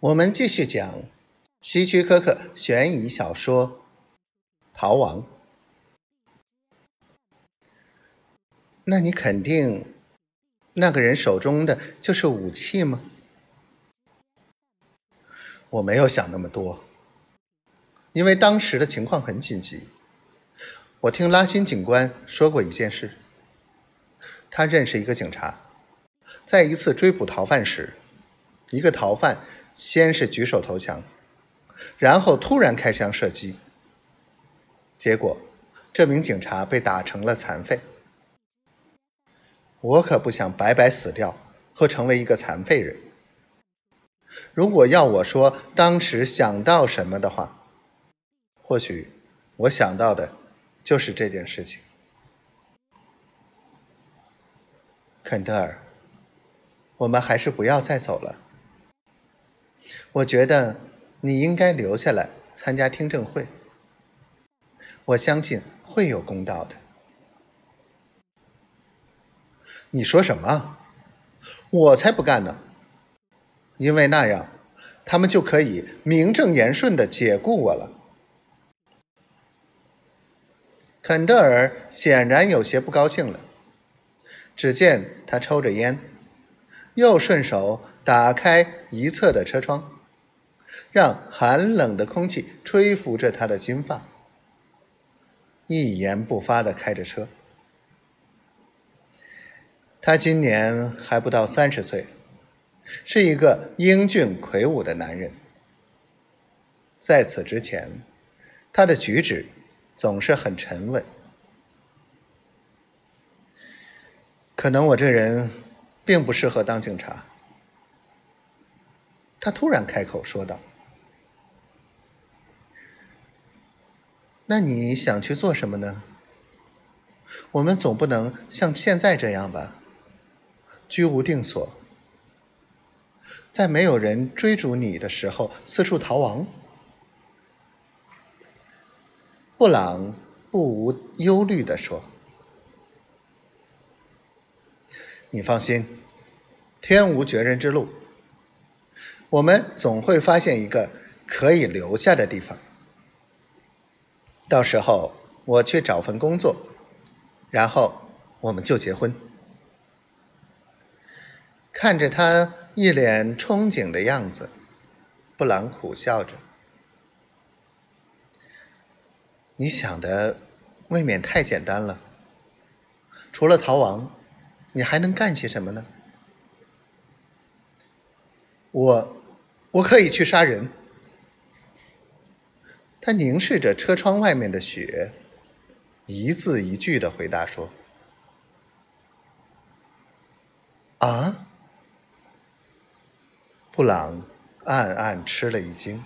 我们继续讲希区柯克悬疑小说《逃亡》。那你肯定那个人手中的就是武器吗？我没有想那么多，因为当时的情况很紧急。我听拉辛警官说过一件事，他认识一个警察，在一次追捕逃犯时，一个逃犯。先是举手投降，然后突然开枪射击，结果这名警察被打成了残废。我可不想白白死掉和成为一个残废人。如果要我说当时想到什么的话，或许我想到的就是这件事情。肯德尔，我们还是不要再走了。我觉得你应该留下来参加听证会。我相信会有公道的。你说什么？我才不干呢！因为那样，他们就可以名正言顺的解雇我了。肯德尔显然有些不高兴了。只见他抽着烟，又顺手打开一侧的车窗。让寒冷的空气吹拂着他的金发，一言不发的开着车。他今年还不到三十岁，是一个英俊魁梧的男人。在此之前，他的举止总是很沉稳。可能我这人并不适合当警察。他突然开口说道：“那你想去做什么呢？我们总不能像现在这样吧，居无定所，在没有人追逐你的时候四处逃亡。”布朗不无忧虑地说：“你放心，天无绝人之路。”我们总会发现一个可以留下的地方。到时候我去找份工作，然后我们就结婚。看着他一脸憧憬的样子，布朗苦笑着：“你想的未免太简单了。除了逃亡，你还能干些什么呢？”我。我可以去杀人。他凝视着车窗外面的雪，一字一句的回答说：“啊！”布朗暗暗吃了一惊。